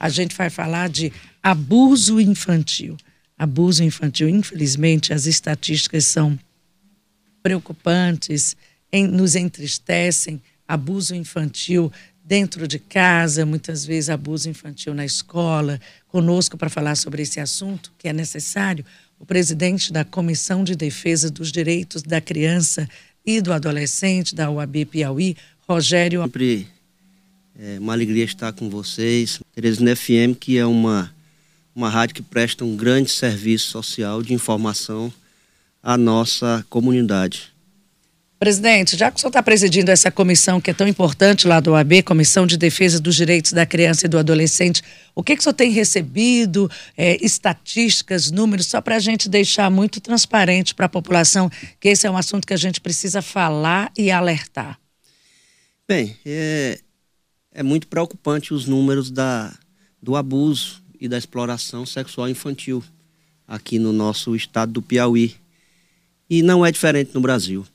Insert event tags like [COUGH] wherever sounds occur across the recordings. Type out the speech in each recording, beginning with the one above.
a gente vai falar de abuso infantil. Abuso infantil, infelizmente, as estatísticas são preocupantes, em, nos entristecem. Abuso infantil dentro de casa, muitas vezes abuso infantil na escola. Conosco para falar sobre esse assunto, que é necessário, o presidente da Comissão de Defesa dos Direitos da Criança e do Adolescente da UAB Piauí, Rogério. Sempre é uma alegria estar com vocês. Teresina FM, que é uma, uma rádio que presta um grande serviço social de informação à nossa comunidade. Presidente, já que o senhor está presidindo essa comissão que é tão importante lá do OAB, Comissão de Defesa dos Direitos da Criança e do Adolescente, o que, que o senhor tem recebido, é, estatísticas, números, só para a gente deixar muito transparente para a população que esse é um assunto que a gente precisa falar e alertar? Bem, é, é muito preocupante os números da, do abuso e da exploração sexual infantil aqui no nosso estado do Piauí. E não é diferente no Brasil.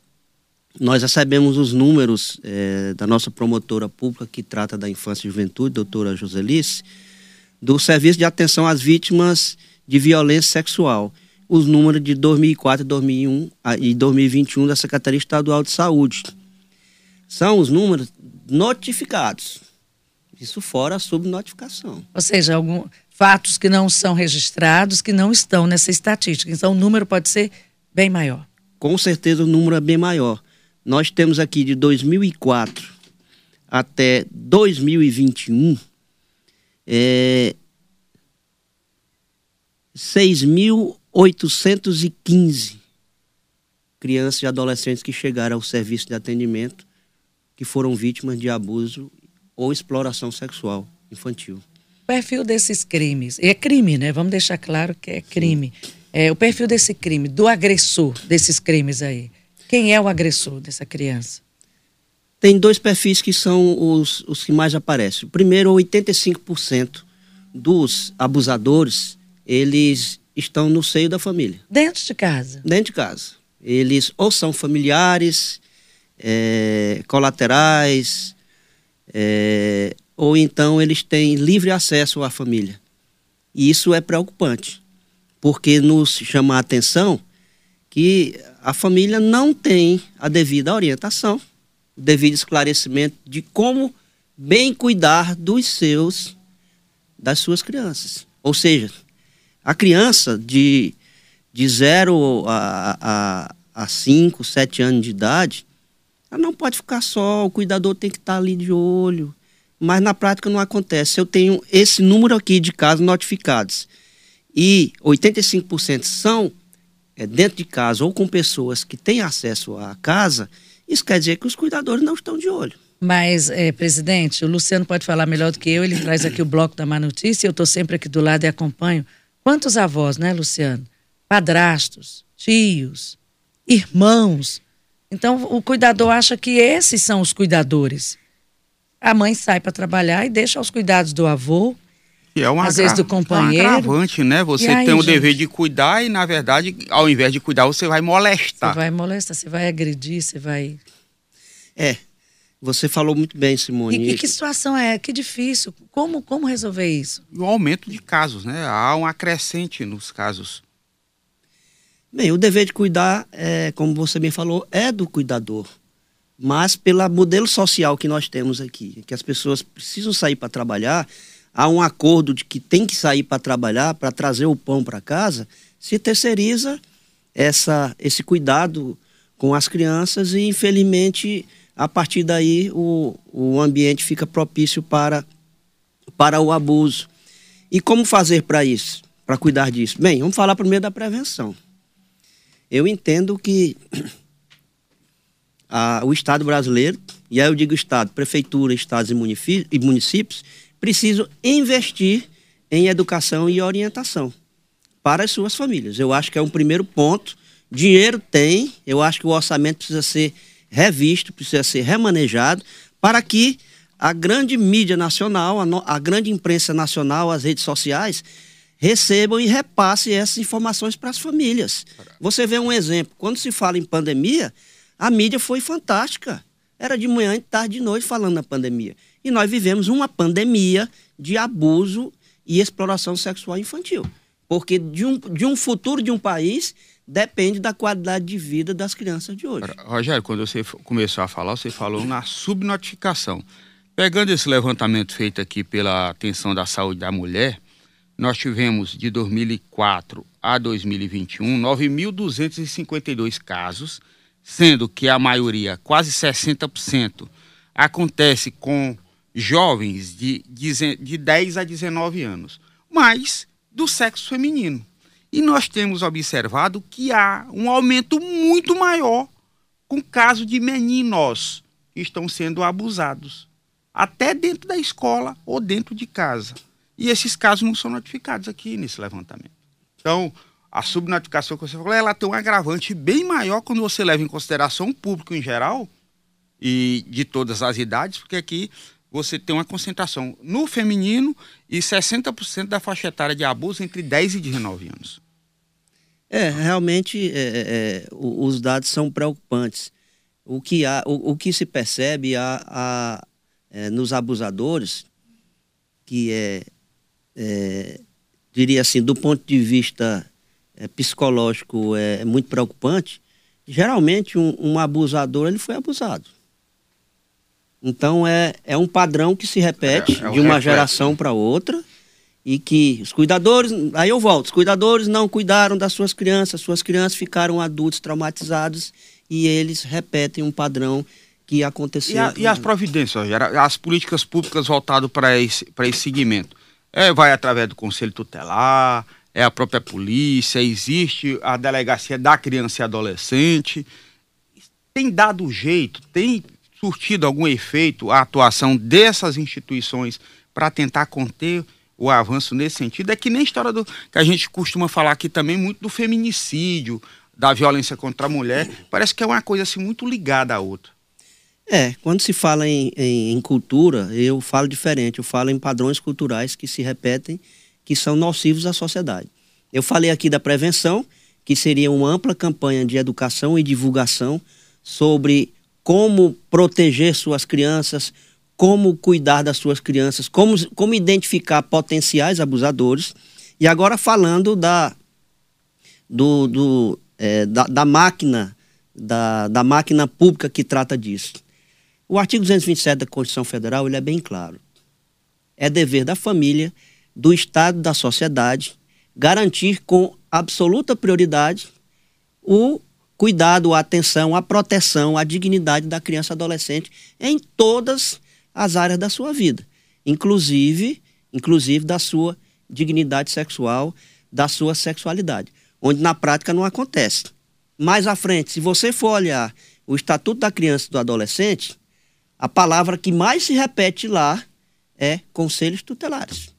Nós recebemos os números é, da nossa promotora pública que trata da infância e juventude, doutora Joselice, do Serviço de Atenção às Vítimas de Violência Sexual. Os números de 2004, 2001 e 2021 da Secretaria Estadual de Saúde. São os números notificados. Isso fora a subnotificação. Ou seja, alguns fatos que não são registrados, que não estão nessa estatística. Então, o número pode ser bem maior. Com certeza, o número é bem maior. Nós temos aqui de 2004 até 2021 é, 6.815 crianças e adolescentes que chegaram ao serviço de atendimento que foram vítimas de abuso ou exploração sexual infantil. O perfil desses crimes, é crime, né? Vamos deixar claro que é crime. É, o perfil desse crime, do agressor desses crimes aí. Quem é o agressor dessa criança? Tem dois perfis que são os, os que mais aparecem. O primeiro, 85% dos abusadores, eles estão no seio da família. Dentro de casa? Dentro de casa. Eles ou são familiares, é, colaterais, é, ou então eles têm livre acesso à família. E isso é preocupante, porque nos chama a atenção que a família não tem a devida orientação, o devido esclarecimento de como bem cuidar dos seus, das suas crianças. Ou seja, a criança de, de 0 a 5, 7 anos de idade, ela não pode ficar só, o cuidador tem que estar ali de olho. Mas na prática não acontece. Eu tenho esse número aqui de casos notificados e 85% são é, dentro de casa ou com pessoas que têm acesso à casa, isso quer dizer que os cuidadores não estão de olho. Mas, é, presidente, o Luciano pode falar melhor do que eu, ele traz aqui o bloco da má notícia, eu estou sempre aqui do lado e acompanho. Quantos avós, né, Luciano? Padrastos, tios, irmãos. Então, o cuidador acha que esses são os cuidadores. A mãe sai para trabalhar e deixa os cuidados do avô, e é uma às vezes do companheiro. É um agravante, né? Você aí, tem o gente? dever de cuidar e, na verdade, ao invés de cuidar, você vai molestar. Você vai molestar, você vai agredir, você vai. É. Você falou muito bem, Simone. E, e que situação é? Que difícil. Como, como resolver isso? O aumento de casos, né? Há um acrescente nos casos. Bem, o dever de cuidar, é, como você bem falou, é do cuidador. Mas pelo modelo social que nós temos aqui, que as pessoas precisam sair para trabalhar, há um acordo de que tem que sair para trabalhar, para trazer o pão para casa, se terceiriza essa, esse cuidado com as crianças e, infelizmente, a partir daí o, o ambiente fica propício para, para o abuso. E como fazer para isso, para cuidar disso? Bem, vamos falar primeiro da prevenção. Eu entendo que [CLEARS THROAT] a, o Estado brasileiro, e aí eu digo Estado, Prefeitura, Estados e municípios, precisam investir em educação e orientação para as suas famílias. Eu acho que é um primeiro ponto. Dinheiro tem, eu acho que o orçamento precisa ser revisto, precisa ser remanejado para que a grande mídia nacional, a, no, a grande imprensa nacional, as redes sociais, recebam e repassem essas informações para as famílias. Você vê um exemplo, quando se fala em pandemia, a mídia foi fantástica. Era de manhã, de tarde, de noite falando na pandemia. E nós vivemos uma pandemia de abuso e exploração sexual infantil. Porque de um, de um futuro de um país depende da qualidade de vida das crianças de hoje. Rogério, quando você começou a falar, você falou na subnotificação. Pegando esse levantamento feito aqui pela Atenção da Saúde da Mulher, nós tivemos de 2004 a 2021 9.252 casos, sendo que a maioria, quase 60%, acontece com jovens de, de 10 a 19 anos, mas do sexo feminino. E nós temos observado que há um aumento muito maior com casos de meninos que estão sendo abusados, até dentro da escola ou dentro de casa. E esses casos não são notificados aqui nesse levantamento. Então, a subnotificação que você falou, ela tem um agravante bem maior quando você leva em consideração o público em geral e de todas as idades, porque aqui você tem uma concentração no feminino e 60% da faixa etária de abuso entre 10 e 19 anos. É, realmente é, é, é os dados são preocupantes. O que, há, o, o que se percebe há, há é, nos abusadores, que é, é, diria assim, do ponto de vista é, psicológico, é, muito preocupante, geralmente um, um abusador ele foi abusado. Então é, é um padrão que se repete é, é de uma geração para outra e que os cuidadores, aí eu volto, os cuidadores não cuidaram das suas crianças, suas crianças ficaram adultos traumatizados e eles repetem um padrão que aconteceu. E, a, e as providências, as políticas públicas voltadas para esse, esse segmento? É, vai através do Conselho Tutelar, é a própria polícia, existe a delegacia da criança e adolescente. Tem dado jeito, tem surtido algum efeito a atuação dessas instituições para tentar conter o avanço nesse sentido? É que nem a história do que a gente costuma falar aqui também muito do feminicídio, da violência contra a mulher. Parece que é uma coisa assim muito ligada à outra. É, quando se fala em, em, em, cultura, eu falo diferente, eu falo em padrões culturais que se repetem, que são nocivos à sociedade. Eu falei aqui da prevenção, que seria uma ampla campanha de educação e divulgação sobre como proteger suas crianças, como cuidar das suas crianças, como, como identificar potenciais abusadores. E agora falando da, do, do é, da, da máquina, da, da máquina pública que trata disso. O artigo 227 da Constituição Federal ele é bem claro. É dever da família, do Estado, da sociedade, garantir com absoluta prioridade o cuidado, a atenção, a proteção, a dignidade da criança e adolescente em todas as áreas da sua vida, inclusive, inclusive da sua dignidade sexual, da sua sexualidade, onde na prática não acontece. Mais à frente, se você for olhar o Estatuto da Criança e do Adolescente, a palavra que mais se repete lá é conselhos tutelares.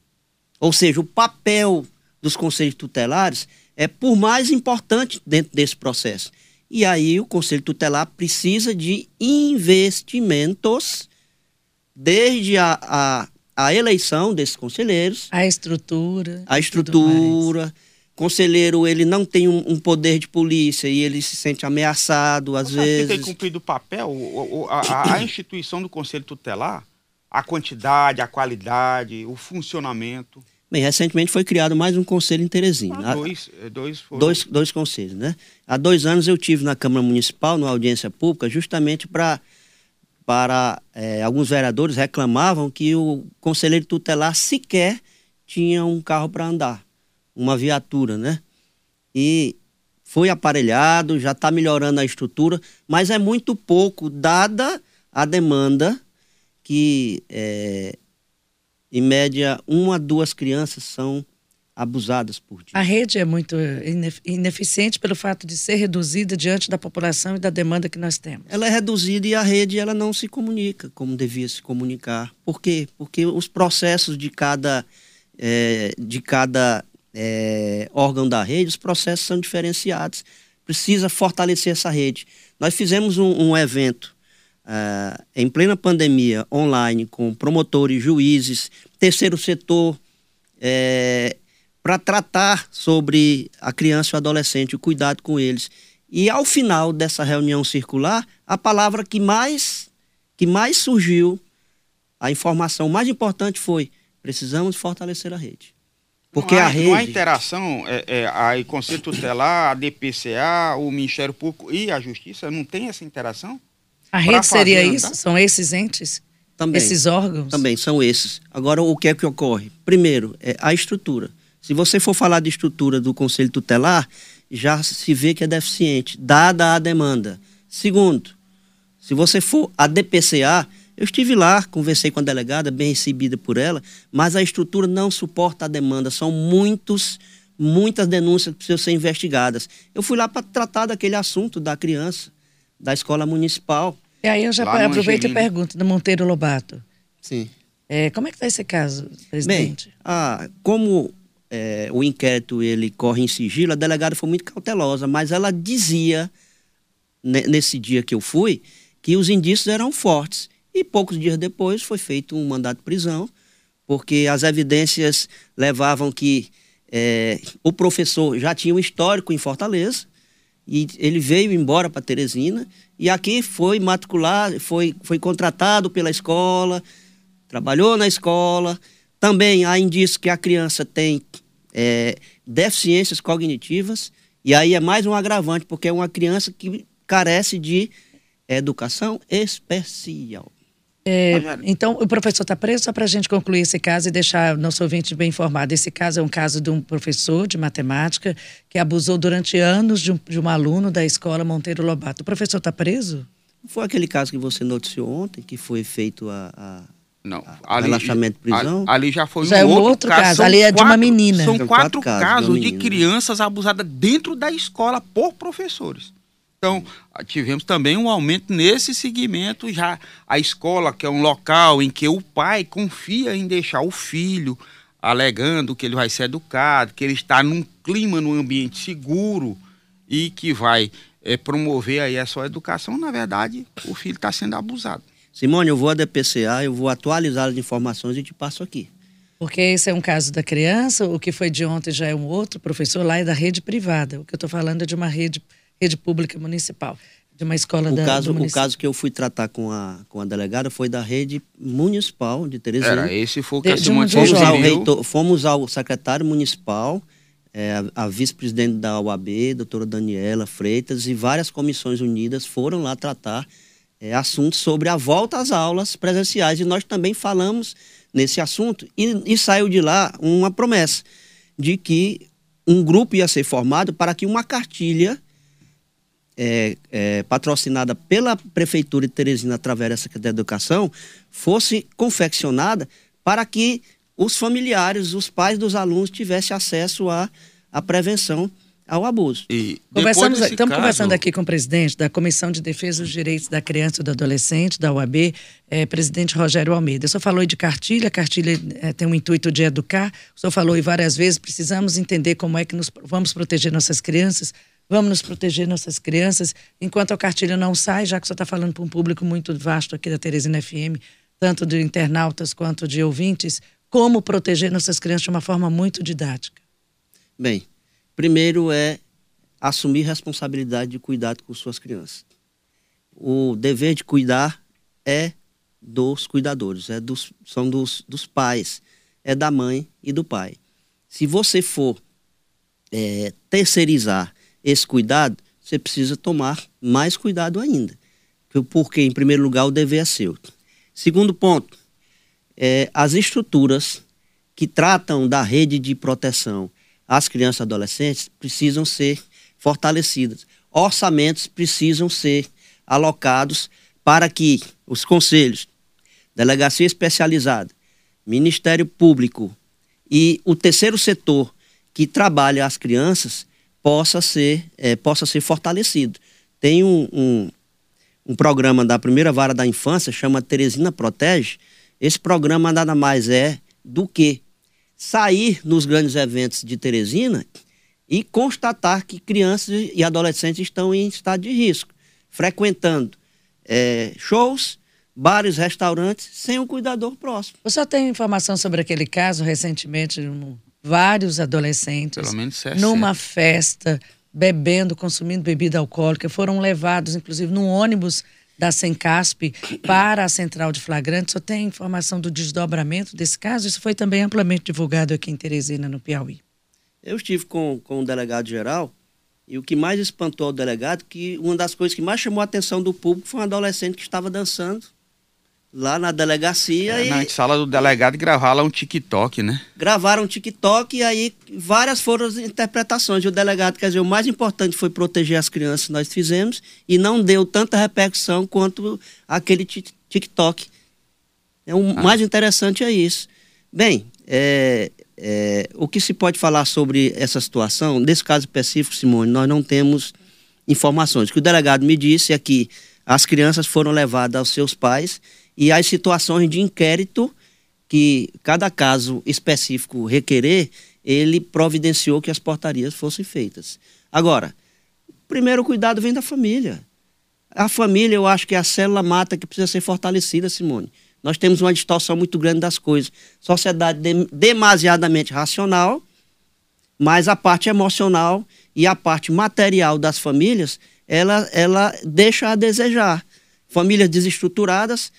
Ou seja, o papel dos conselhos tutelares é por mais importante dentro desse processo. E aí o conselho tutelar precisa de investimentos desde a, a, a eleição desses conselheiros. A estrutura. A estrutura conselheiro ele não tem um, um, poder de polícia e ele se sente ameaçado às Você vezes. Tem cumprido o papel, o, o, a, a, instituição do conselho tutelar, a quantidade, a qualidade, o funcionamento. Bem, recentemente foi criado mais um conselho em Teresina. Ah, dois, é, dois, foram... dois, dois conselhos, né? Há dois anos eu tive na Câmara Municipal, numa audiência pública, justamente para para é, alguns vereadores reclamavam que o conselheiro tutelar sequer tinha um carro para andar uma viatura, né? E foi aparelhado, já está melhorando a estrutura, mas é muito pouco, dada a demanda que, é, em média, uma, duas crianças são abusadas por dia. A rede é muito ineficiente pelo fato de ser reduzida diante da população e da demanda que nós temos. Ela é reduzida e a rede ela não se comunica como devia se comunicar. Por quê? Porque os processos de cada, é, de cada é, órgão da rede, os processos são diferenciados. Precisa fortalecer essa rede. Nós fizemos um, um evento uh, em plena pandemia, online, com promotores, juízes, terceiro setor, é, para tratar sobre a criança e o adolescente, o cuidado com eles. E ao final dessa reunião circular, a palavra que mais, que mais surgiu a informação mais importante foi: precisamos fortalecer a rede. Porque não há, a rede. Não há interação, é, é, a Conselho Tutelar, a DPCA, o Ministério Público e a Justiça, não tem essa interação? A rede seria isso? São esses entes? Também. Esses órgãos? Também, são esses. Agora, o que é que ocorre? Primeiro, é a estrutura. Se você for falar de estrutura do Conselho Tutelar, já se vê que é deficiente, dada a demanda. Segundo, se você for a DPCA, eu estive lá, conversei com a delegada, bem recebida por ela, mas a estrutura não suporta a demanda. São muitos, muitas denúncias que precisam ser investigadas. Eu fui lá para tratar daquele assunto da criança, da escola municipal. E aí eu já aproveito e pergunto, do Monteiro Lobato. Sim. É, como é que está esse caso, presidente? Bem, ah, como é, o inquérito ele corre em sigilo, a delegada foi muito cautelosa, mas ela dizia, nesse dia que eu fui, que os indícios eram fortes. E poucos dias depois foi feito um mandato de prisão, porque as evidências levavam que é, o professor já tinha um histórico em Fortaleza, e ele veio embora para Teresina, e aqui foi matricular, foi, foi contratado pela escola, trabalhou na escola. Também há indícios que a criança tem é, deficiências cognitivas, e aí é mais um agravante, porque é uma criança que carece de educação especial. É, então, o professor está preso só para a gente concluir esse caso e deixar nosso ouvinte bem informado. Esse caso é um caso de um professor de matemática que abusou durante anos de um, de um aluno da escola Monteiro Lobato. O professor está preso? Foi aquele caso que você noticiou ontem, que foi feito a, a não, ali, relaxamento de prisão. Ali, já foi já um é um outro, outro caso. caso. Ali é de uma menina. São, São quatro, quatro casos casos de de, crianças abusadas dentro da escola por professores. Então, tivemos também um aumento nesse segmento já. A escola, que é um local em que o pai confia em deixar o filho, alegando que ele vai ser educado, que ele está num clima, num ambiente seguro e que vai é, promover aí a sua educação, na verdade, o filho está sendo abusado. Simone, eu vou à DPCA, eu vou atualizar as informações e te passo aqui. Porque esse é um caso da criança, o que foi de ontem já é um outro professor, lá é da rede privada. O que eu estou falando é de uma rede rede pública municipal, de uma escola o da, caso, do O caso que eu fui tratar com a, com a delegada foi da rede municipal de Teresina. Era, esse foi o que De- a de um Fomos ao, reitor, fomos ao secretário municipal, é, a, a vice-presidente da UAB, doutora Daniela Freitas, e várias comissões unidas foram lá tratar é, assuntos sobre a volta às aulas presenciais. E nós também falamos nesse assunto. E, e saiu de lá uma promessa de que um grupo ia ser formado para que uma cartilha é, é, patrocinada pela Prefeitura de Teresina através da Secretaria Educação fosse confeccionada para que os familiares, os pais dos alunos tivessem acesso à, à prevenção ao abuso. E Conversamos, estamos caso- conversando aqui com o presidente da Comissão de Defesa dos Direitos da Criança e do Adolescente, da UAB, eh, presidente Rogério Almeida. O senhor falou de cartilha, a cartilha eh, tem o intuito de educar. O senhor falou e várias vezes, precisamos entender como é que nos, vamos proteger nossas crianças, vamos nos proteger nossas crianças. Enquanto a cartilha não sai, já que senhor está falando para um público muito vasto aqui da Teresina FM, tanto de internautas quanto de ouvintes, como proteger nossas crianças de uma forma muito didática. Bem, primeiro é assumir responsabilidade de cuidado com suas crianças. O dever de cuidar é dos cuidadores, é dos, são dos, dos pais, é da mãe e do pai. Se você for é, terceirizar esse cuidado, você precisa tomar mais cuidado ainda. Porque, em primeiro lugar, o dever é seu. Segundo ponto, é, as estruturas que tratam da rede de proteção às crianças e adolescentes precisam ser fortalecidas. Orçamentos precisam ser alocados para que os conselhos, delegacia especializada, Ministério Público e o terceiro setor que trabalha as crianças possa ser, eh, possa ser fortalecido. Tem um, um, um programa da primeira vara da infância, chama Teresina Protege. Esse programa nada mais é do que sair nos grandes eventos de Teresina e constatar que crianças e adolescentes estão em estado de risco, frequentando eh, shows, bares, restaurantes, sem um cuidador próximo. Senhor tem informação sobre aquele caso recentemente, um- vários adolescentes Pelo menos 60. numa festa, bebendo, consumindo bebida alcoólica, foram levados, inclusive, num ônibus da Sencasp [COUGHS] para a central de flagrante. Só tem informação do desdobramento desse caso? Isso foi também amplamente divulgado aqui em Teresina, no Piauí. Eu estive com, com o delegado geral e o que mais espantou o delegado que uma das coisas que mais chamou a atenção do público foi um adolescente que estava dançando lá na delegacia. É, e na sala do delegado e gravar lá um TikTok, né? Gravaram um TikTok e aí várias foram as interpretações. E o delegado, quer dizer, o mais importante foi proteger as crianças, nós fizemos, e não deu tanta repercussão quanto aquele TikTok. É o ah. mais interessante é isso. Bem, é, é, o que se pode falar sobre essa situação? Nesse caso específico, Simone, nós não temos informações. O que o delegado me disse é que as crianças foram levadas aos seus pais e as situações de inquérito que cada caso específico requerer, ele providenciou que as portarias fossem feitas. Agora, o primeiro cuidado vem da família. A família, eu acho que é a célula mata que precisa ser fortalecida, Simone. Nós temos uma distorção muito grande das coisas. Sociedade de, demasiadamente racional, mas a parte emocional e a parte material das famílias, ela, ela deixa a desejar. Famílias desestruturadas,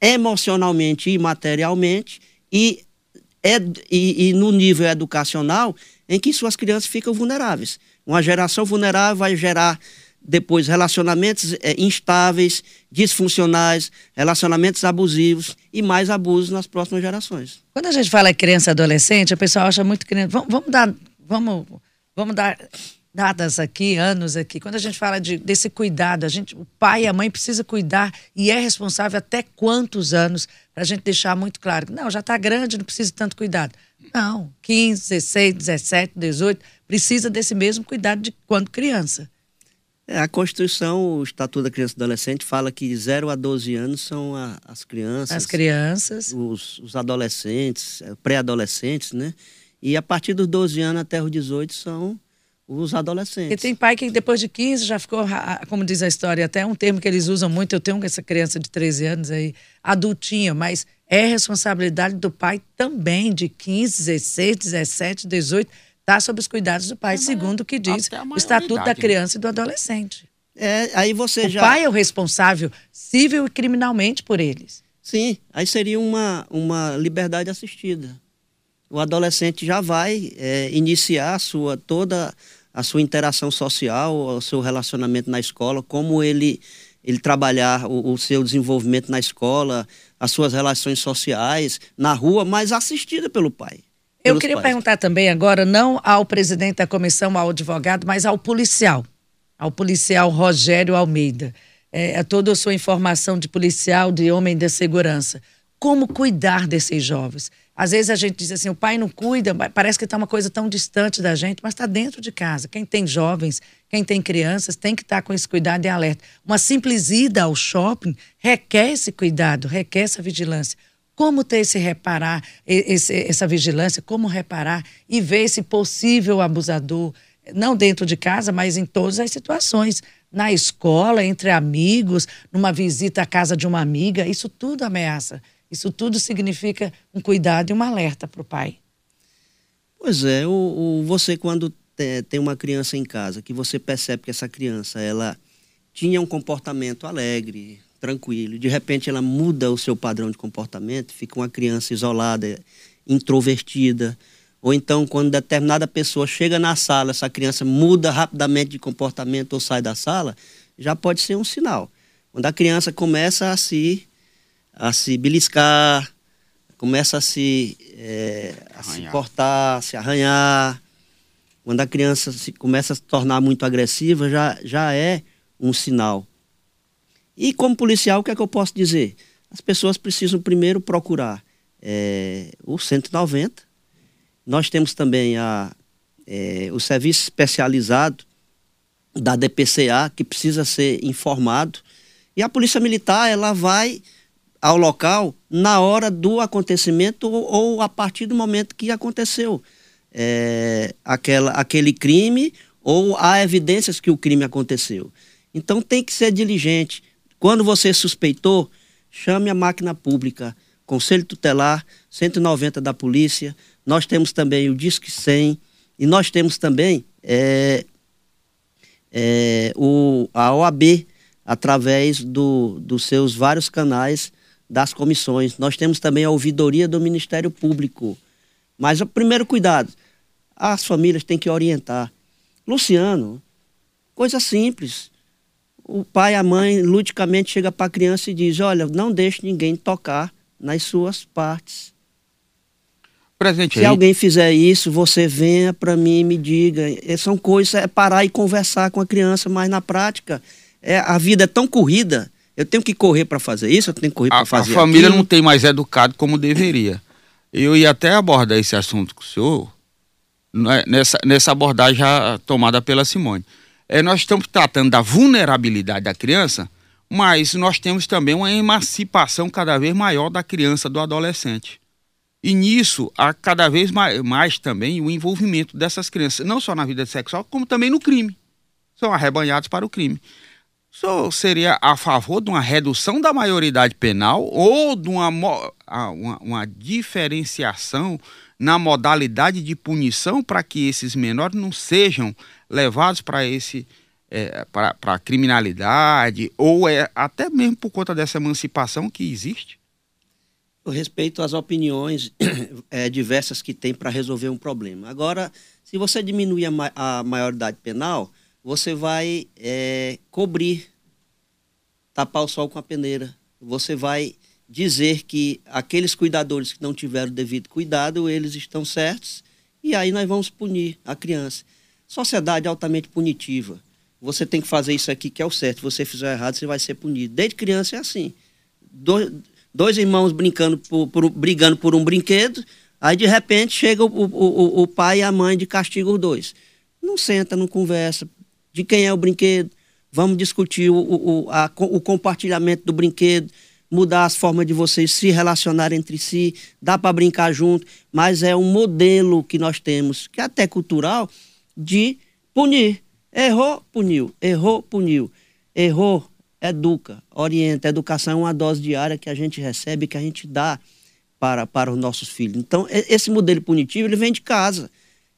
emocionalmente e materialmente, e, é, e, e no nível educacional, em que suas crianças ficam vulneráveis. Uma geração vulnerável vai gerar depois relacionamentos é, instáveis, disfuncionais, relacionamentos abusivos e mais abusos nas próximas gerações. Quando a gente fala criança adolescente, a pessoa acha muito criança. Vamos, vamos dar, vamos, vamos dar dadas aqui, anos aqui. Quando a gente fala de, desse cuidado, a gente, o pai e a mãe precisa cuidar e é responsável até quantos anos para a gente deixar muito claro. Não, já está grande, não precisa de tanto cuidado. Não, 15, 16, 17, 18, precisa desse mesmo cuidado de quando criança. É, a Constituição, o Estatuto da Criança e Adolescente, fala que 0 a 12 anos são a, as crianças. As crianças. Os, os adolescentes, é, pré-adolescentes, né? E a partir dos 12 anos até os 18 são os adolescentes. E tem pai que depois de 15 já ficou, como diz a história, até um termo que eles usam muito, eu tenho essa criança de 13 anos aí, adultinha, mas é responsabilidade do pai também, de 15, 16, 17, 18 está sob os cuidados do pai, segundo o que diz o Estatuto da né? Criança e do Adolescente. É, aí você o já... pai é o responsável civil e criminalmente por eles. Sim, aí seria uma, uma liberdade assistida. O adolescente já vai é, iniciar a sua, toda a sua interação social, o seu relacionamento na escola, como ele, ele trabalhar o, o seu desenvolvimento na escola, as suas relações sociais, na rua, mas assistida pelo pai. Eu queria pais. perguntar também agora, não ao presidente da comissão, ao advogado, mas ao policial, ao policial Rogério Almeida. É, é toda a sua informação de policial, de homem da segurança. Como cuidar desses jovens? Às vezes a gente diz assim, o pai não cuida, parece que está uma coisa tão distante da gente, mas está dentro de casa. Quem tem jovens, quem tem crianças, tem que estar tá com esse cuidado e alerta. Uma simples ida ao shopping requer esse cuidado, requer essa vigilância como ter esse reparar, esse, essa vigilância, como reparar e ver esse possível abusador, não dentro de casa, mas em todas as situações. Na escola, entre amigos, numa visita à casa de uma amiga, isso tudo ameaça. Isso tudo significa um cuidado e um alerta para o pai. Pois é, o, o, você quando tem uma criança em casa, que você percebe que essa criança ela tinha um comportamento alegre, tranquilo. De repente ela muda o seu padrão de comportamento, fica uma criança isolada, introvertida. Ou então, quando determinada pessoa chega na sala, essa criança muda rapidamente de comportamento ou sai da sala, já pode ser um sinal. Quando a criança começa a se, a se beliscar, começa a se, é, a se cortar, a se arranhar, quando a criança se, começa a se tornar muito agressiva, já, já é um sinal. E como policial, o que é que eu posso dizer? As pessoas precisam primeiro procurar é, o 190. Nós temos também a, é, o serviço especializado da DPCA, que precisa ser informado. E a Polícia Militar, ela vai ao local na hora do acontecimento ou, ou a partir do momento que aconteceu é, aquela, aquele crime ou há evidências que o crime aconteceu. Então tem que ser diligente. Quando você suspeitou, chame a máquina pública, Conselho Tutelar, 190 da Polícia. Nós temos também o Disque 100 e nós temos também é, é, o, a OAB, através do, dos seus vários canais das comissões. Nós temos também a ouvidoria do Ministério Público. Mas o primeiro cuidado, as famílias têm que orientar. Luciano, coisa simples. O pai, a mãe, ludicamente chega para a criança e diz: Olha, não deixe ninguém tocar nas suas partes. Presente Se aí. alguém fizer isso, você venha para mim e me diga. É, são coisas, é parar e conversar com a criança, mas na prática, é, a vida é tão corrida. Eu tenho que correr para fazer isso, eu tenho que correr para fazer A família aquilo. não tem mais educado como deveria. Eu ia até abordar esse assunto com o senhor, né, nessa, nessa abordagem já tomada pela Simone. É, nós estamos tratando da vulnerabilidade da criança, mas nós temos também uma emancipação cada vez maior da criança, do adolescente. E nisso há cada vez mais, mais, também o envolvimento dessas crianças, não só na vida sexual, como também no crime. São arrebanhados para o crime. O senhor seria a favor de uma redução da maioridade penal ou de uma, uma, uma diferenciação na modalidade de punição para que esses menores não sejam levados para esse é, para a criminalidade ou é até mesmo por conta dessa emancipação que existe? Eu respeito as opiniões [COUGHS] é, diversas que tem para resolver um problema. Agora, se você diminuir a, a maioridade penal, você vai é, cobrir, tapar o sol com a peneira. Você vai dizer que aqueles cuidadores que não tiveram devido cuidado, eles estão certos, e aí nós vamos punir a criança. Sociedade altamente punitiva. Você tem que fazer isso aqui que é o certo. Se você fizer errado, você vai ser punido. Desde criança é assim. Dois, dois irmãos brincando por, por, brigando por um brinquedo, aí de repente chega o, o, o pai e a mãe de castigo os dois. Não senta, não conversa. De quem é o brinquedo? Vamos discutir o, o, a, o compartilhamento do brinquedo, mudar as formas de vocês se relacionarem entre si, dá para brincar junto, mas é um modelo que nós temos, que é até cultural, de punir. Errou, puniu. Errou, puniu. Errou, educa, orienta. Educação é uma dose diária que a gente recebe, que a gente dá para, para os nossos filhos. Então, esse modelo punitivo, ele vem de casa.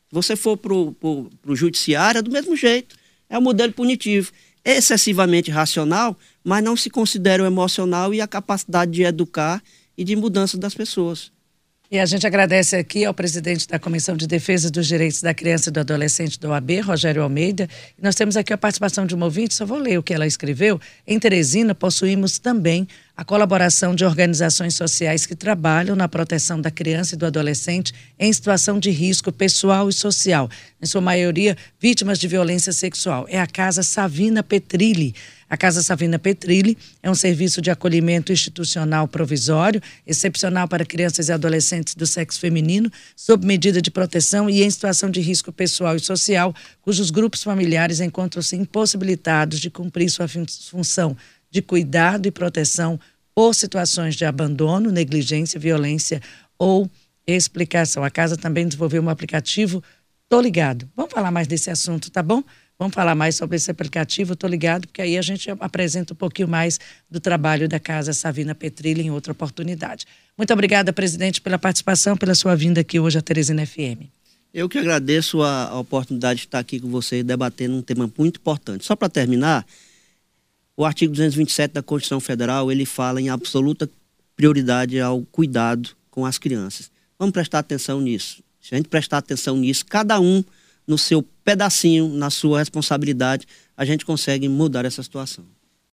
Se você for para o judiciário, é do mesmo jeito. É um modelo punitivo. Excessivamente racional, mas não se considera o emocional e a capacidade de educar e de mudança das pessoas. E a gente agradece aqui ao presidente da Comissão de Defesa dos Direitos da Criança e do Adolescente do OAB, Rogério Almeida. Nós temos aqui a participação de uma ouvinte, só vou ler o que ela escreveu. Em Teresina, possuímos também a colaboração de organizações sociais que trabalham na proteção da criança e do adolescente em situação de risco pessoal e social, em sua maioria vítimas de violência sexual. É a Casa Savina Petrilli. A Casa Savina Petrilli é um serviço de acolhimento institucional provisório, excepcional para crianças e adolescentes do sexo feminino, sob medida de proteção e em situação de risco pessoal e social, cujos grupos familiares encontram-se impossibilitados de cumprir sua função de cuidado e proteção por situações de abandono, negligência, violência ou explicação. A casa também desenvolveu um aplicativo Tô Ligado. Vamos falar mais desse assunto, tá bom? Vamos falar mais sobre esse aplicativo, tô ligado, porque aí a gente apresenta um pouquinho mais do trabalho da Casa Savina Petrilha em outra oportunidade. Muito obrigada, presidente, pela participação, pela sua vinda aqui hoje à Teresina FM. Eu que agradeço a, a oportunidade de estar aqui com você debatendo um tema muito importante. Só para terminar, o artigo 227 da Constituição Federal, ele fala em absoluta prioridade ao cuidado com as crianças. Vamos prestar atenção nisso. Se a gente prestar atenção nisso, cada um no seu pedacinho, na sua responsabilidade, a gente consegue mudar essa situação.